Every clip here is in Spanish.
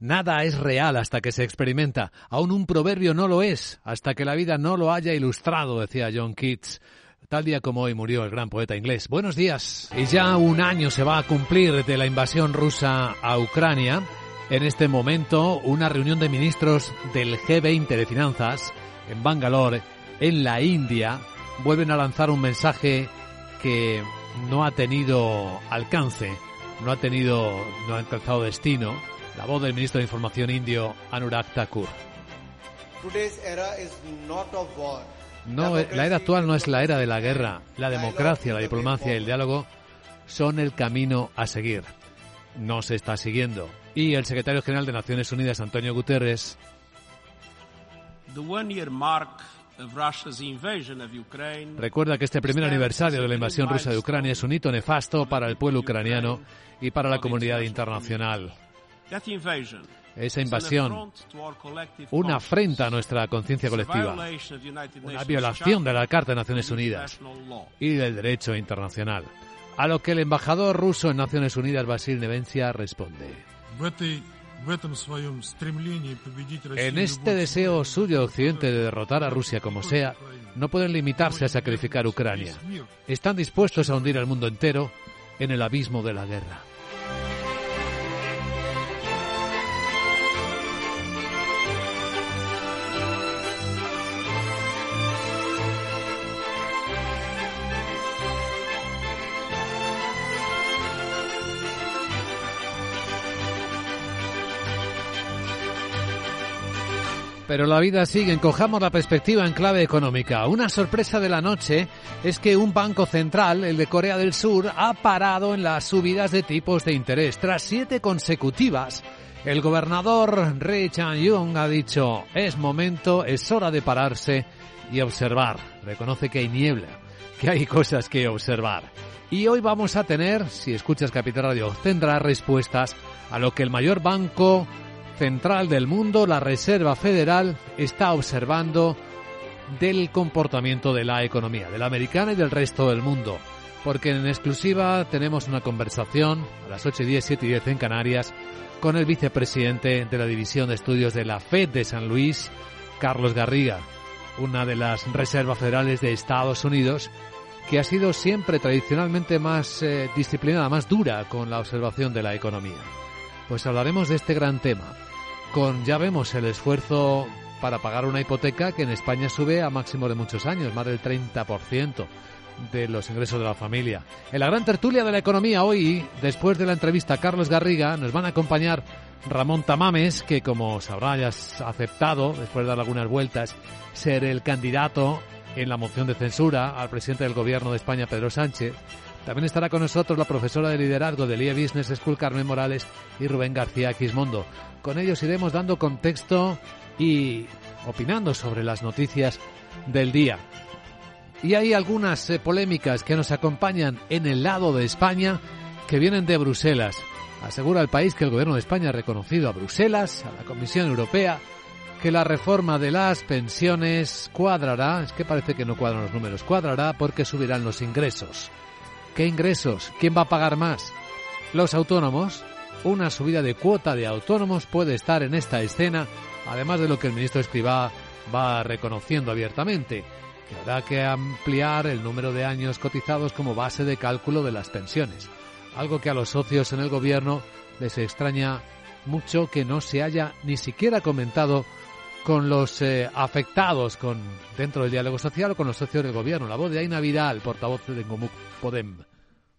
Nada es real hasta que se experimenta. Aún un proverbio no lo es hasta que la vida no lo haya ilustrado, decía John Keats. Tal día como hoy murió el gran poeta inglés. Buenos días. Y ya un año se va a cumplir de la invasión rusa a Ucrania. En este momento, una reunión de ministros del G20 de Finanzas en Bangalore, en la India, vuelven a lanzar un mensaje que no ha tenido alcance, no ha tenido, no ha alcanzado destino la voz del ministro de Información indio Anurag Thakur. No, la era actual no es la era de la guerra. La democracia, la diplomacia y el diálogo son el camino a seguir. No se está siguiendo. Y el secretario general de Naciones Unidas, Antonio Guterres, Recuerda que este primer aniversario de la invasión rusa de Ucrania es un hito nefasto para el pueblo ucraniano y para la comunidad internacional. Esa invasión, una afrenta a nuestra conciencia colectiva, una violación de la Carta de Naciones Unidas y del derecho internacional. A lo que el embajador ruso en Naciones Unidas, Basil Nevencia, responde. En este deseo suyo Occidente de derrotar a Rusia como sea, no pueden limitarse a sacrificar Ucrania. Están dispuestos a hundir al mundo entero en el abismo de la guerra. Pero la vida sigue. Encojamos la perspectiva en clave económica. Una sorpresa de la noche es que un banco central, el de Corea del Sur, ha parado en las subidas de tipos de interés. Tras siete consecutivas, el gobernador Ri Chang-yong ha dicho, es momento, es hora de pararse y observar. Reconoce que hay niebla, que hay cosas que observar. Y hoy vamos a tener, si escuchas Capital Radio, tendrá respuestas a lo que el mayor banco central del mundo, la Reserva Federal, está observando del comportamiento de la economía, de la americana y del resto del mundo. Porque en exclusiva tenemos una conversación a las 8 y 10, 7 y 10 en Canarias con el vicepresidente de la División de Estudios de la FED de San Luis, Carlos Garriga, una de las reservas federales de Estados Unidos que ha sido siempre tradicionalmente más eh, disciplinada, más dura con la observación de la economía. Pues hablaremos de este gran tema con, ya vemos, el esfuerzo para pagar una hipoteca que en España sube a máximo de muchos años, más del 30% de los ingresos de la familia. En la gran tertulia de la economía hoy, después de la entrevista a Carlos Garriga, nos van a acompañar Ramón Tamames, que como sabrá ya ha aceptado, después de dar algunas vueltas, ser el candidato en la moción de censura al presidente del gobierno de España, Pedro Sánchez. También estará con nosotros la profesora de liderazgo del IE Business School, Carmen Morales, y Rubén García Quismondo. Con ellos iremos dando contexto y opinando sobre las noticias del día. Y hay algunas eh, polémicas que nos acompañan en el lado de España que vienen de Bruselas. Asegura el país que el gobierno de España ha reconocido a Bruselas, a la Comisión Europea, que la reforma de las pensiones cuadrará, es que parece que no cuadran los números, cuadrará porque subirán los ingresos. ¿Qué ingresos? ¿Quién va a pagar más? Los autónomos, una subida de cuota de autónomos puede estar en esta escena, además de lo que el ministro Escribá va reconociendo abiertamente, que habrá que ampliar el número de años cotizados como base de cálculo de las pensiones, algo que a los socios en el gobierno les extraña mucho que no se haya ni siquiera comentado con los eh, afectados con dentro del diálogo social o con los socios del gobierno. La voz de Aina Vidal, portavoz de Ngomuk Podem.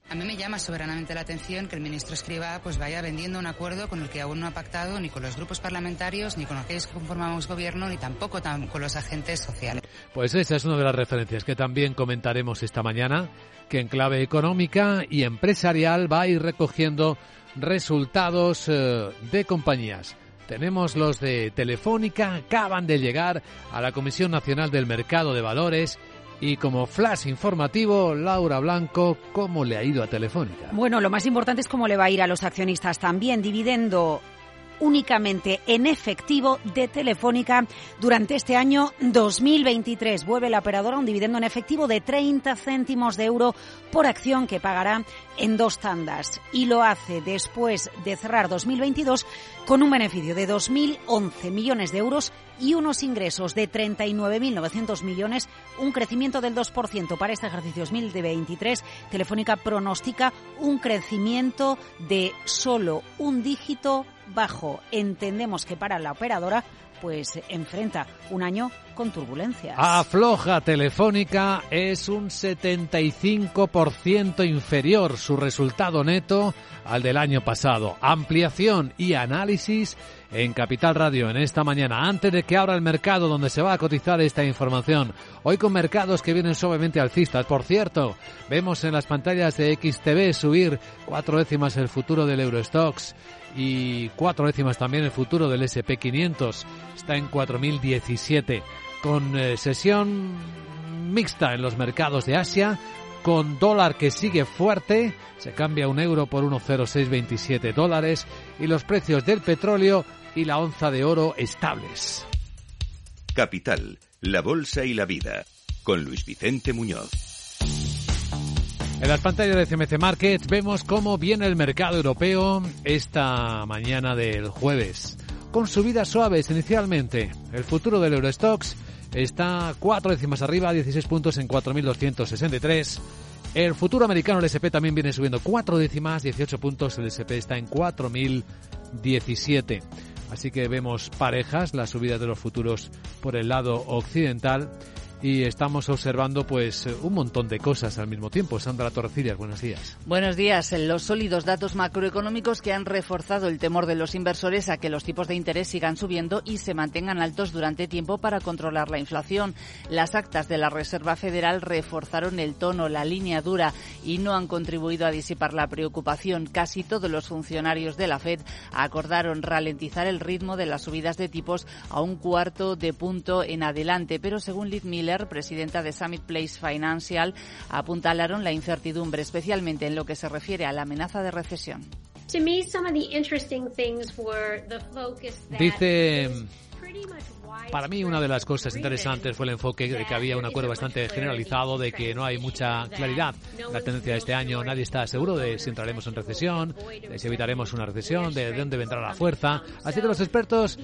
A mí me llama soberanamente la atención que el ministro Escriba pues vaya vendiendo un acuerdo con el que aún no ha pactado ni con los grupos parlamentarios, ni con aquellos que conformamos gobierno, ni tampoco con los agentes sociales. Pues esa es una de las referencias que también comentaremos esta mañana, que en clave económica y empresarial va a ir recogiendo resultados eh, de compañías. Tenemos los de Telefónica, acaban de llegar a la Comisión Nacional del Mercado de Valores y como flash informativo, Laura Blanco, ¿cómo le ha ido a Telefónica? Bueno, lo más importante es cómo le va a ir a los accionistas también. Dividendo únicamente en efectivo de Telefónica durante este año 2023. Vuelve la operadora un dividendo en efectivo de 30 céntimos de euro por acción que pagará en dos tandas y lo hace después de cerrar 2022 con un beneficio de 2.011 millones de euros y unos ingresos de 39.900 millones, un crecimiento del 2% para este ejercicio 2023. Telefónica pronostica un crecimiento de solo un dígito bajo. Entendemos que para la operadora pues enfrenta un año con turbulencias. Afloja Telefónica es un 75% inferior su resultado neto al del año pasado. Ampliación y análisis en Capital Radio en esta mañana, antes de que abra el mercado donde se va a cotizar esta información. Hoy con mercados que vienen suavemente alcistas. Por cierto, vemos en las pantallas de XTV subir cuatro décimas el futuro del Eurostox y cuatro décimas también el futuro del SP500. Está en 4017 con eh, sesión mixta en los mercados de Asia con dólar que sigue fuerte, se cambia un euro por 1,0627 dólares y los precios del petróleo y la onza de oro estables. Capital, la Bolsa y la Vida, con Luis Vicente Muñoz. En las pantallas de CMC Markets vemos cómo viene el mercado europeo esta mañana del jueves. Con subidas suaves inicialmente. El futuro del Eurostox está cuatro décimas arriba, 16 puntos en 4.263. El futuro americano, el SP, también viene subiendo cuatro décimas, 18 puntos. El SP está en 4.017. Así que vemos parejas, la subida de los futuros por el lado occidental y estamos observando pues un montón de cosas al mismo tiempo. Sandra Torrecillas, buenos días. Buenos días. Los sólidos datos macroeconómicos que han reforzado el temor de los inversores a que los tipos de interés sigan subiendo y se mantengan altos durante tiempo para controlar la inflación. Las actas de la Reserva Federal reforzaron el tono, la línea dura y no han contribuido a disipar la preocupación. Casi todos los funcionarios de la Fed acordaron ralentizar el ritmo de las subidas de tipos a un cuarto de punto en adelante, pero según Liz Miller, presidenta de Summit Place Financial, apuntalaron la incertidumbre, especialmente en lo que se refiere a la amenaza de recesión. Dice para mí una de las cosas interesantes fue el enfoque de que había un acuerdo bastante generalizado de que no hay mucha claridad. La tendencia de este año, nadie está seguro de si entraremos en recesión, de si evitaremos una recesión, de dónde vendrá la fuerza. Así que los expertos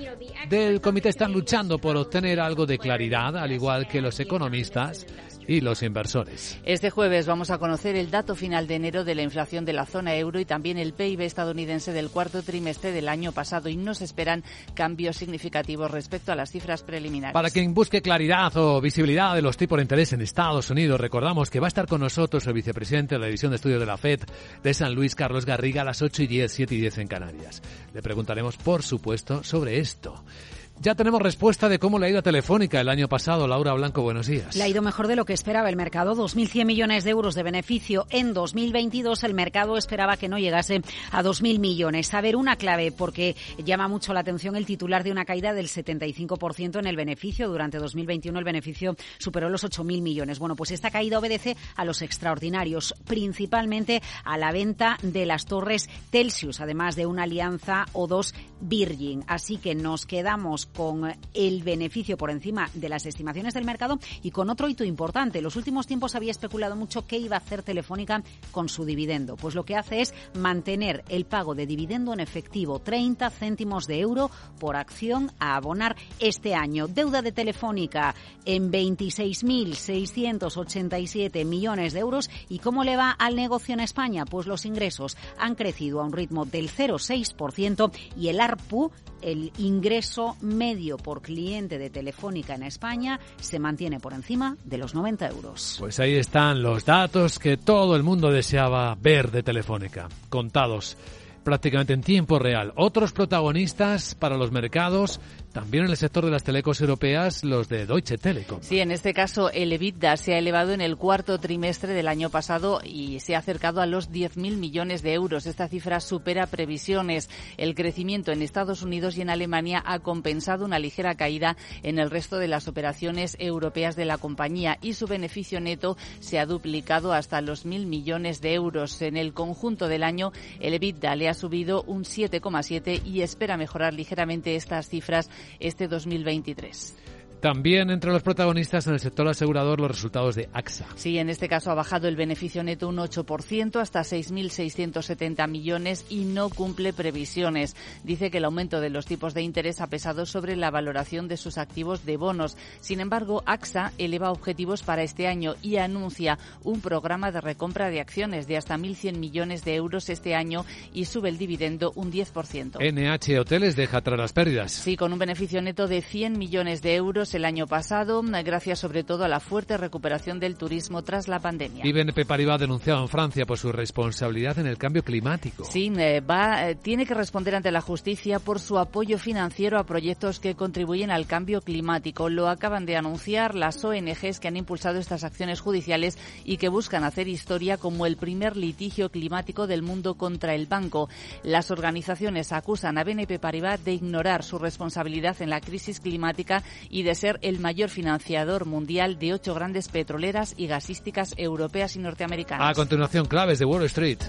del comité están luchando por obtener algo de claridad, al igual que los economistas y los inversores. Este jueves vamos a conocer el dato final de enero de la inflación de la zona euro y también el PIB estadounidense del cuarto trimestre del año pasado y no se esperan cambios significativos respecto a las cifras Para quien busque claridad o visibilidad de los tipos de interés en Estados Unidos, recordamos que va a estar con nosotros el vicepresidente de la División de Estudios de la FED de San Luis, Carlos Garriga, a las 8 y 10, 7 y 10 en Canarias. Le preguntaremos, por supuesto, sobre esto. Ya tenemos respuesta de cómo le ha ido Telefónica el año pasado. Laura Blanco, buenos días. Le ha ido mejor de lo que esperaba el mercado. 2.100 millones de euros de beneficio en 2022. El mercado esperaba que no llegase a 2.000 millones. A ver, una clave, porque llama mucho la atención el titular de una caída del 75% en el beneficio. Durante 2021 el beneficio superó los 8.000 millones. Bueno, pues esta caída obedece a los extraordinarios, principalmente a la venta de las torres Telsius, además de una alianza o dos Virgin. Así que nos quedamos con el beneficio por encima de las estimaciones del mercado y con otro hito importante. En los últimos tiempos había especulado mucho qué iba a hacer Telefónica con su dividendo. Pues lo que hace es mantener el pago de dividendo en efectivo, 30 céntimos de euro por acción a abonar este año. Deuda de Telefónica en 26.687 millones de euros. ¿Y cómo le va al negocio en España? Pues los ingresos han crecido a un ritmo del 0,6% y el ARPU, el ingreso medio por cliente de Telefónica en España se mantiene por encima de los 90 euros. Pues ahí están los datos que todo el mundo deseaba ver de Telefónica, contados prácticamente en tiempo real. Otros protagonistas para los mercados también en el sector de las telecos europeas, los de Deutsche Telekom. Sí, en este caso el EBITDA se ha elevado en el cuarto trimestre del año pasado y se ha acercado a los 10.000 millones de euros. Esta cifra supera previsiones. El crecimiento en Estados Unidos y en Alemania ha compensado una ligera caída en el resto de las operaciones europeas de la compañía y su beneficio neto se ha duplicado hasta los 1.000 millones de euros. En el conjunto del año, el EBITDA le ha subido un 7,7 y espera mejorar ligeramente estas cifras este 2023. También entre los protagonistas en el sector asegurador los resultados de AXA. Sí, en este caso ha bajado el beneficio neto un 8% hasta 6.670 millones y no cumple previsiones. Dice que el aumento de los tipos de interés ha pesado sobre la valoración de sus activos de bonos. Sin embargo, AXA eleva objetivos para este año y anuncia un programa de recompra de acciones de hasta 1.100 millones de euros este año y sube el dividendo un 10%. NH Hoteles deja atrás las pérdidas. Sí, con un beneficio neto de 100 millones de euros el año pasado, gracias sobre todo a la fuerte recuperación del turismo tras la pandemia. Y BNP Paribas denunciado en Francia por su responsabilidad en el cambio climático. Sí, eh, va, eh, tiene que responder ante la justicia por su apoyo financiero a proyectos que contribuyen al cambio climático. Lo acaban de anunciar las ONGs que han impulsado estas acciones judiciales y que buscan hacer historia como el primer litigio climático del mundo contra el banco. Las organizaciones acusan a BNP Paribas de ignorar su responsabilidad en la crisis climática y ser el mayor financiador mundial de ocho grandes petroleras y gasísticas europeas y norteamericanas. A continuación, claves de Wall Street.